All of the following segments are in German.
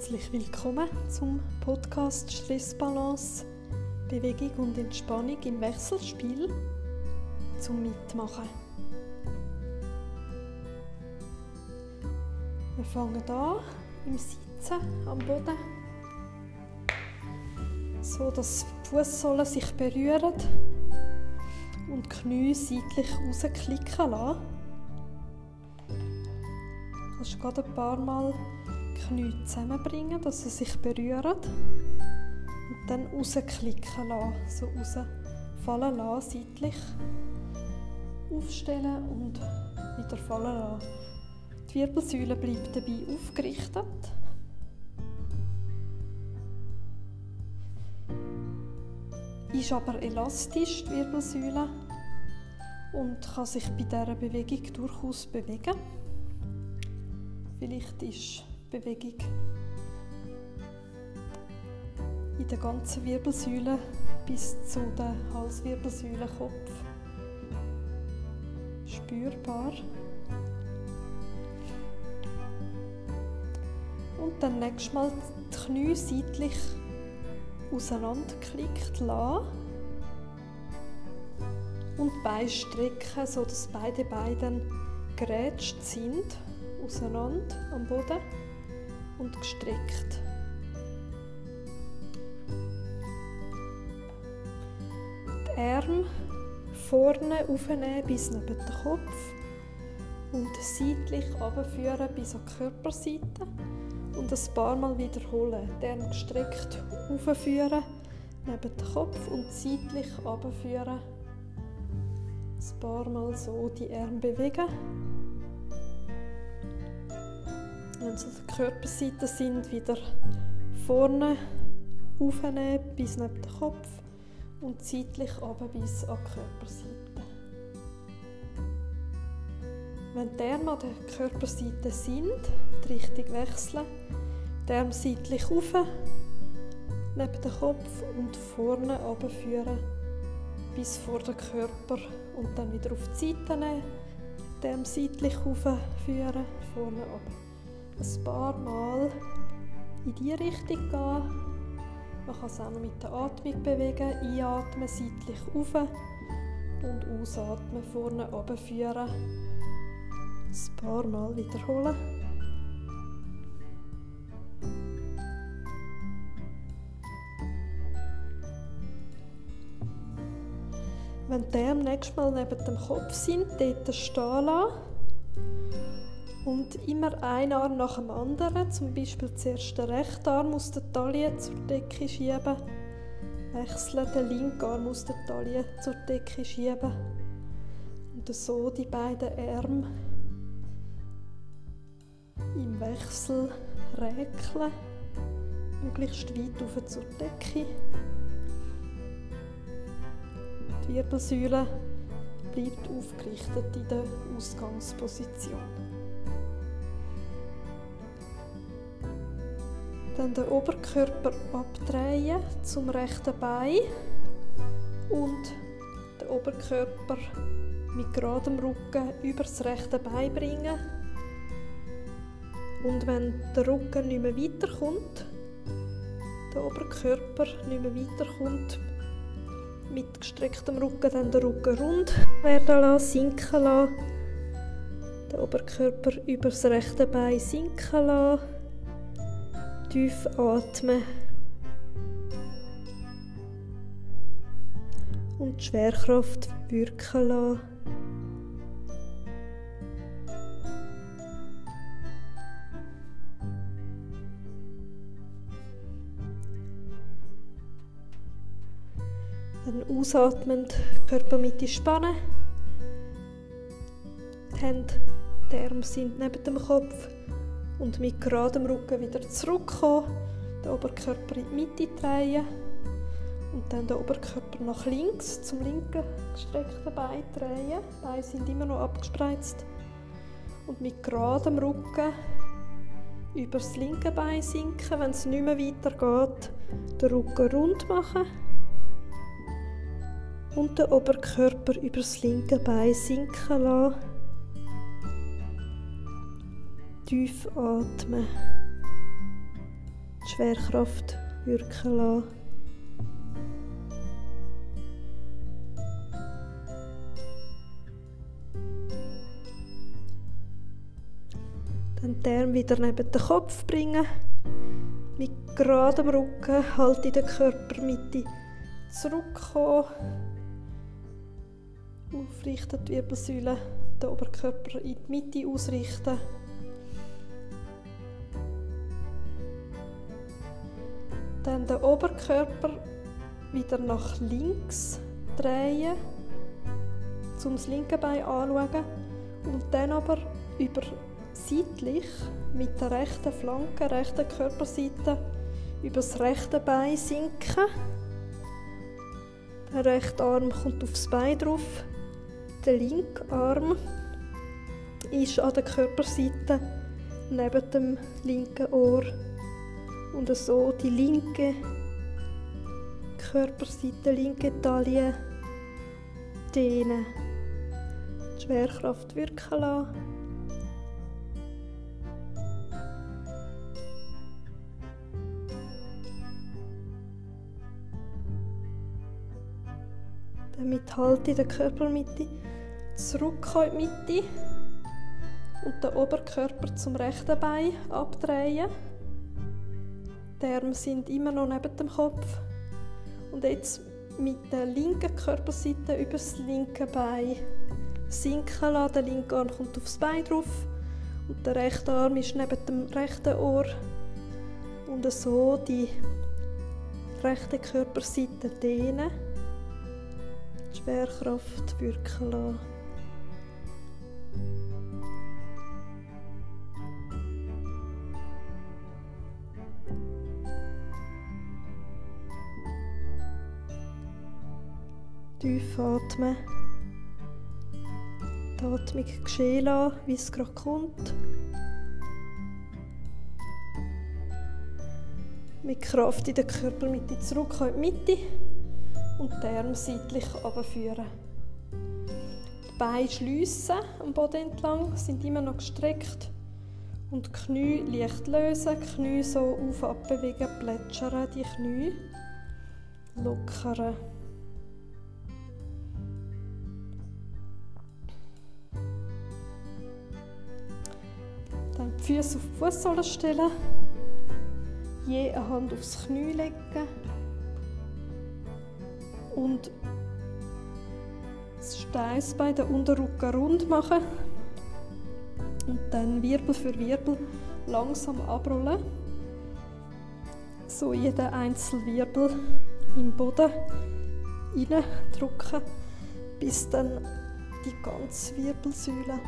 Herzlich willkommen zum Podcast Stressbalance, Bewegung und Entspannung im Wechselspiel zum Mitmachen. Wir fangen an im Sitzen am Boden, so dass die Fußsohlen sich berühren und die Knie seitlich rausklicken lassen. Du kannst gerade ein paar Mal Knie zusammenbringen, dass sie sich berühren und dann rausklicken lassen, so rausfallen lassen, seitlich aufstellen und wieder fallen lassen. Die Wirbelsäule bleibt dabei aufgerichtet. Ist aber elastisch, die Wirbelsäule, und kann sich bei dieser Bewegung durchaus bewegen. Vielleicht ist Bewegung in der ganzen Wirbelsäule bis zu der Halswirbelsäule Kopf spürbar. Und dann nächstes Mal die Knie seitlich auseinanderklickt lassen. Und Beine strecken, sodass beide Beine gerätscht sind, auseinander am Boden und gestreckt. Die Arme vorne aufnehmen bis neben den Kopf und seitlich abführen bis an die Körperseite und ein paar Mal wiederholen. Die Arme gestreckt aufführen neben den Kopf und seitlich abführen. Ein paar Mal so die Arme bewegen. Wenn sie an der Körperseite sind, wieder vorne aufnehmen bis neben den Kopf und seitlich runter bis an die Körperseite. Wenn die Arme an der Körperseite sind, die Richtung wechseln, die Arme seitlich auf, neben den Kopf und vorne runterführen bis vor den Körper und dann wieder auf die Seite nehmen, die Arme seitlich aufführen, vorne runter. Ein paar Mal in diese Richtung gehen man kann es auch noch mit der Atmung bewegen. Einatmen, seitlich auf und ausatmen, vorne führen. Ein paar Mal wiederholen. Wenn die Arme nächstes Mal neben dem Kopf sind, dort stehen lassen und immer ein Arm nach dem anderen, zum Beispiel zuerst den rechten Arm aus der Taille zur Decke schieben, wechseln den linken Arm aus der Taille zur Decke schieben und so die beiden Arme im Wechsel räkeln, möglichst weit auf zur Decke. Die Wirbelsäule bleibt aufgerichtet in der Ausgangsposition. Dann den Oberkörper abdrehen zum rechten Bein und den Oberkörper mit geradem Rücken über das rechte Bein bringen. Und wenn der Rücken nicht mehr weiterkommt, der Oberkörper nicht mehr weiterkommt, mit gestrecktem Rücken dann den Rücken rund werden lassen, sinken lassen, den Oberkörper über das rechte Bein sinken lassen Tief atmen. Und die Schwerkraft wirken lassen. Dann ausatmend Körpermitte spannen. Die Hände, die Arme sind neben dem Kopf und mit geradem Rücken wieder zurückkommen, den Oberkörper in die Mitte drehen und dann den Oberkörper nach links zum linken gestreckten Bein drehen. Die Beine sind immer noch abgespreizt. Und mit geradem Rücken über das linke Bein sinken, wenn es nicht mehr weitergeht, den Rücken rund machen und den Oberkörper über das linke Bein sinken lassen tief atmen. die Schwerkraft wirken lassen. Dann den Arm wieder neben den Kopf bringen. Mit geradem Rücken halt in der Körpermitte zurückkommen. Aufrichten die Wirbelsäule, den Oberkörper in die Mitte ausrichten. Dann den Oberkörper wieder nach links drehen, um das linke Bein anzuschauen und dann aber über seitlich mit der rechten Flanke, rechten Körperseite über das rechte Bein sinken. Der rechte Arm kommt aufs Bein drauf. Der linke Arm ist an der Körperseite neben dem linken Ohr und so die linke Körperseite, linke Taille dehnen. Die Schwerkraft wirken lassen. Damit halte in der Körpermitte zurück in die Mitte und den Oberkörper zum rechten Bein abdrehen. Die Arme sind immer noch neben dem Kopf. Und jetzt mit der linken Körperseite über das linke Bein sinken lassen. Der linke Arm kommt aufs Bein drauf und der rechte Arm ist neben dem rechten Ohr. Und so die rechte Körperseite dehnen. Die Schwerkraft wirken lassen. Tief atmen. Die Atmung geschehen lassen, wie es gerade kommt. Mit Kraft in der Körpermitte zurück in die Mitte und die Arme seitlich abführen. Die Beine schliessen am Boden entlang, sind immer noch gestreckt. Und die Knie leicht lösen, die Knie so auf abbewegen, plätschern die Knie. Lockern. Füße auf die Fußsohle stellen. Je eine Hand aufs Knie legen. Und das Steißbein, den Unterrücken rund machen. Und dann Wirbel für Wirbel langsam abrollen. So jeden einzelnen Wirbel im Boden drücken, bis dann die ganze Wirbelsäule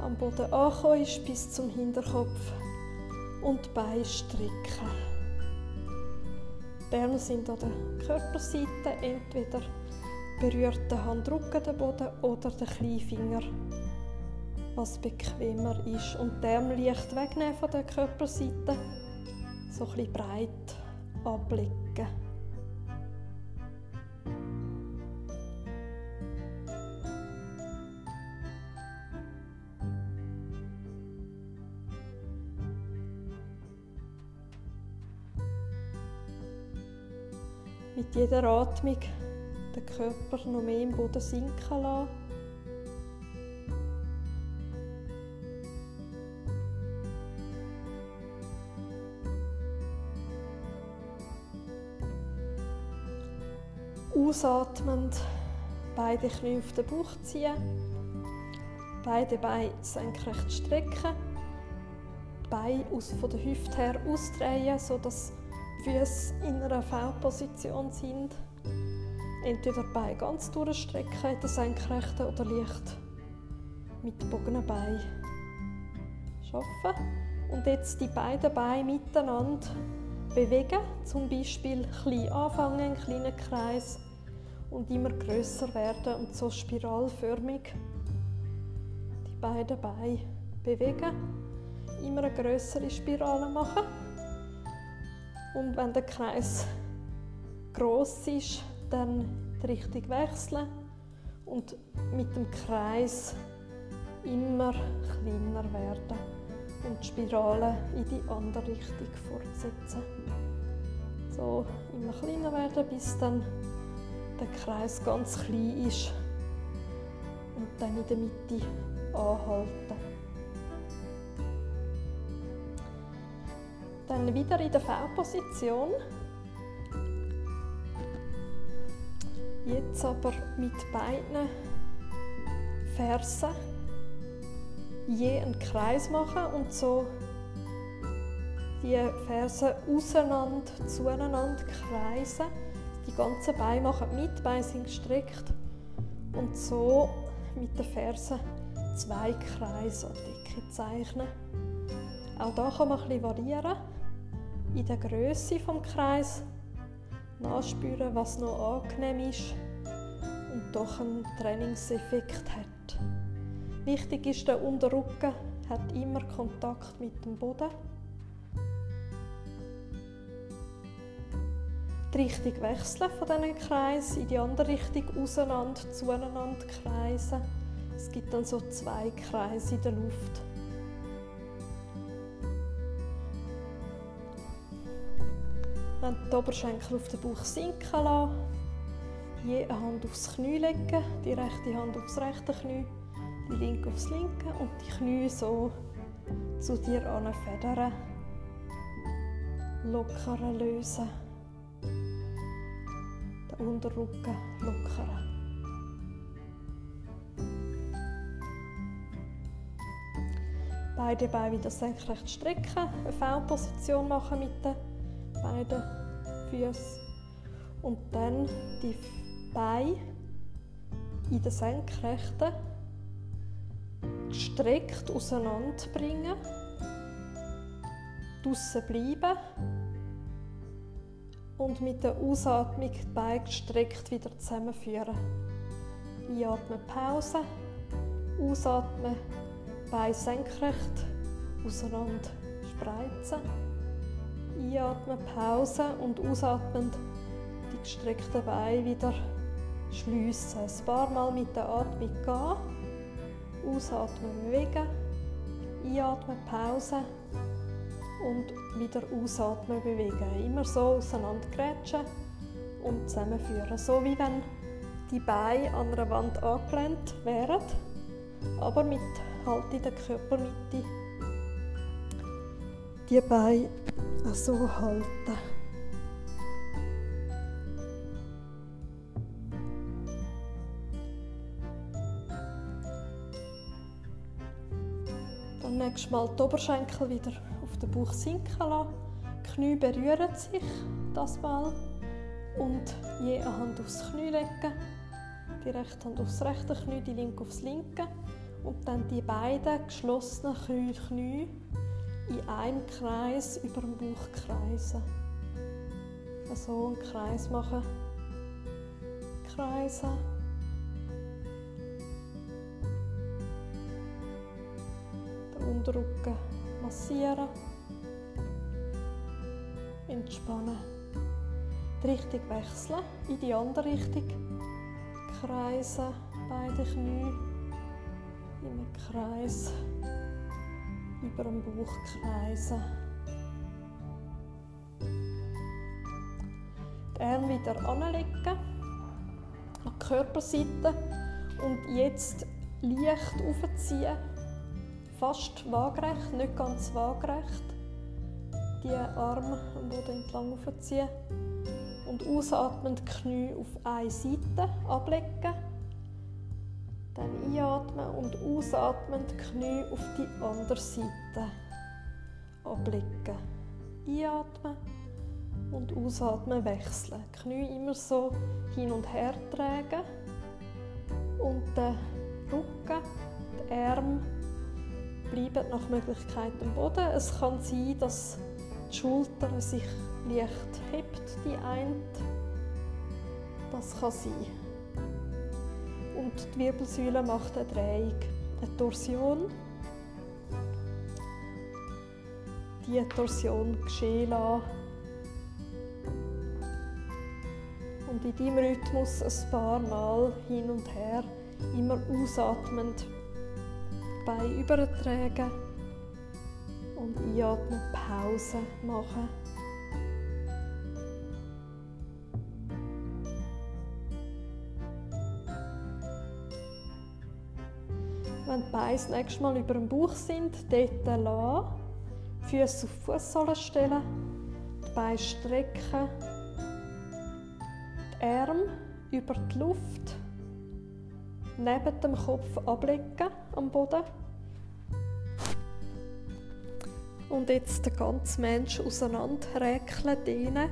am Boden angekommen ist bis zum Hinterkopf und die Beine strecken. Die Arme sind an der Körperseite, entweder berührt der Handrücken den Boden oder der Kleinfinger, was bequemer ist. Und die Arme leicht wegnehmen von der Körperseite, so ein bisschen breit ablegen. Mit jeder Atmung den Körper noch mehr im Boden sinken lassen. Ausatmend beide Knie auf den Bauch ziehen, beide Beine senkrecht strecken, Beine aus, von der Hüfte her ausdrehen, sodass Füße in einer V-Position sind. Entweder die Beine ganz durchstrecken in der Senkrechten oder leicht mit gebogenen Beinen arbeiten. Und jetzt die beiden Beine miteinander bewegen. Zum Beispiel klein anfangen, einen kleinen Kreis und immer größer werden und so spiralförmig die beiden Beine bewegen. Immer eine größere Spirale machen. Und wenn der Kreis groß ist, dann die Richtung wechseln und mit dem Kreis immer kleiner werden. und die Spirale in die andere Richtung fortsetzen. So immer kleiner werden, bis dann der Kreis ganz klein ist und dann in der Mitte anhalten. Dann wieder in der V-Position. Jetzt aber mit beiden Fersen je einen Kreis machen und so die Fersen auseinander, zueinander kreisen. Die ganzen Beine machen mit, Beine sind gestreckt und so mit den Fersen zwei Kreise die Decke zeichnen. Auch da kann man ein bisschen variieren in der Größe vom Kreis, nachspüren, was noch angenehm ist und doch einen Trainingseffekt hat. Wichtig ist, der Unterrücken hat immer Kontakt mit dem Boden. Die Richtung wechseln von diesen Kreis in die andere Richtung auseinander, zueinander kreisen. Es gibt dann so zwei Kreise in der Luft. Dann die Oberschenkel auf den Bauch sinken lassen. Je eine Hand aufs Knie legen, die rechte Hand aufs rechte Knie die linke aufs linke und die Knie so zu dir federn. Lockern lösen. Den Unterrücken lockern. Beide Beine wieder senkrecht strecken, eine V-Position machen mit den beiden Füßen und dann die Beine in der Senkrechten gestreckt auseinanderbringen, draussen bleiben und mit der Ausatmung die Beine gestreckt wieder zusammenführen. Einatmen, Pause, ausatmen, Beine senkrecht, auseinander spreizen. Einatmen, Pause und ausatmend die gestreckten Beine wieder schliessen. Ein paar Mal mit der Atmung gehen. Ausatmen, bewegen. Einatmen, Pause. Und wieder ausatmen, bewegen. Immer so auseinandergrätschen und zusammenführen. So wie wenn die Beine an einer Wand angelehnt wären, aber mit halt in der Körpermitte die Beine so halten. nächstes Mal die Oberschenkel wieder auf den Bauch sinken lassen. Die Knie berühren sich das Mal und je eine Hand aufs Knie legen. Die rechte Hand aufs rechte Knie, die linke aufs linke und dann die beiden geschlossenen Knie in einem Kreis über den Bauch kreisen. So einen Kreis machen. Kreisen. Unterrücken massieren. Entspannen. Die Richtung wechseln, in die andere Richtung. Kreisen, beide Knie. Im Kreis. Über den Bauch kreisen. Die Arme wieder anlegen. An die Körperseite. Und jetzt leicht aufziehen fast waagerecht, nicht ganz waagerecht. Die Arme am Boden entlang aufziehen und ausatmend die Knie auf eine Seite ablegen. Einatmen und ausatmend die Knie auf die andere Seite ablegen. Einatmen und ausatmen wechseln. Die Knie immer so hin und her tragen und den Rücken, die Arme bleiben nach Möglichkeit am Boden. Es kann sein, dass die Schulter sich leicht hebt, die eine. Das kann sein. Und die Wirbelsäule macht eine Drehung, eine Torsion. Die Torsion geschehen lassen. Und in diesem Rhythmus ein paar Mal hin und her, immer ausatmend Beine übertragen Und einatmen, Pause machen. Beine das nächste Mal über dem Bauch sind, dort lassen. Füße auf die Fußsohlen stellen. Die Beine strecken. Die Arme über die Luft. Neben dem Kopf ablegen am Boden. Und jetzt den ganzen Mensch auseinanderräkeln, dehnen.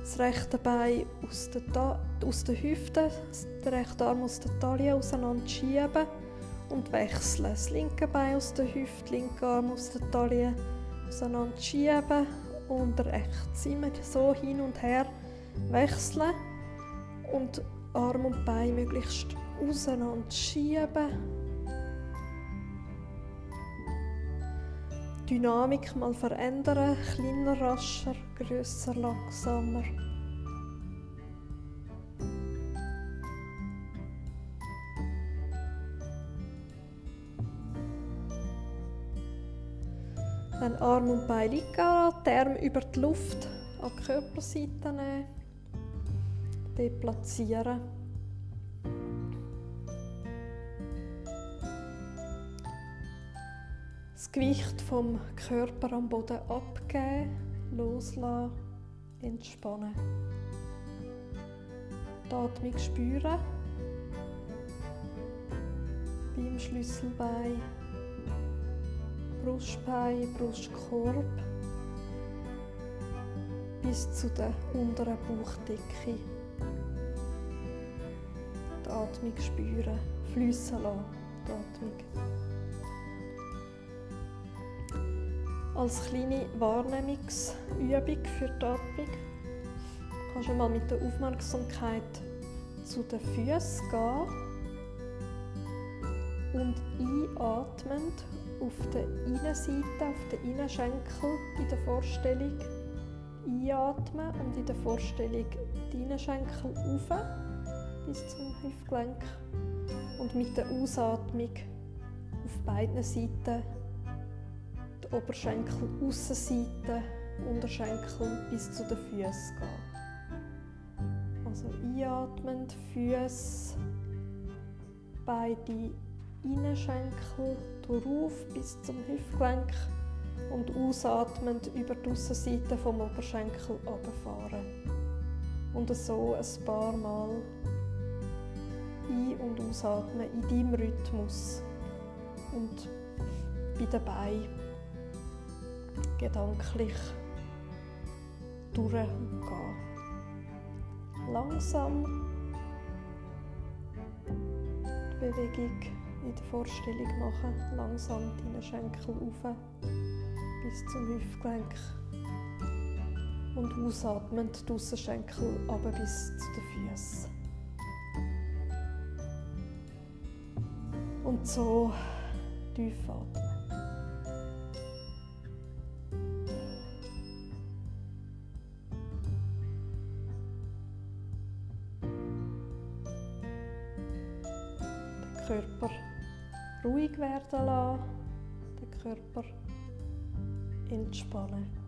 Das rechte Bein aus der, aus der Hüfte, den rechten Arm aus der Taille auseinander schieben und wechseln. Das linke Bein aus der Hüfte, linke Arm aus der Taille auseinander schieben und rechts immer so hin und her wechseln und Arm und Bein möglichst auseinander schieben. Dynamik mal verändern, kleiner, rascher, grösser, langsamer. Arm und Bein liegen die Arme über die Luft an die Körperseite nehmen. Deplatzieren. Das Gewicht vom Körper am Boden abgeben, loslassen, entspannen. Die Atmung spüren. Beim Schlüsselbein. Brustbein, Brustkorb bis zu der unteren Bauchdecke. Die Atmung spüren, fließen lassen, die Atmung. Als kleine Wahrnehmungsübung für die Atmung kannst du mal mit der Aufmerksamkeit zu den Füßen gehen und einatmend auf der Innenseite, auf der Innenschenkel in der Vorstellung einatmen und in der Vorstellung die Innenschenkel auf bis zum Hüftgelenk und mit der Ausatmung auf beiden Seiten die Oberschenkel, Aussenseite, Unterschenkel bis zu den Füßen gehen. Also einatmend, Füße, beide Innenschenkel rauf bis zum Hüftgelenk und ausatmend über die Aussenseite vom Oberschenkel runterfahren. Und so ein paar Mal ein- und ausatmen in deinem Rhythmus und bei den Beinen gedanklich durchgehen. Langsam die Bewegung in der Vorstellung machen. Langsam deine Schenkel auf bis zum Hüftgelenk. Und ausatmend die Aussenschenkel runter bis zu den Füßen. Und so tief atmen. Werden lassen, den Körper entspannen.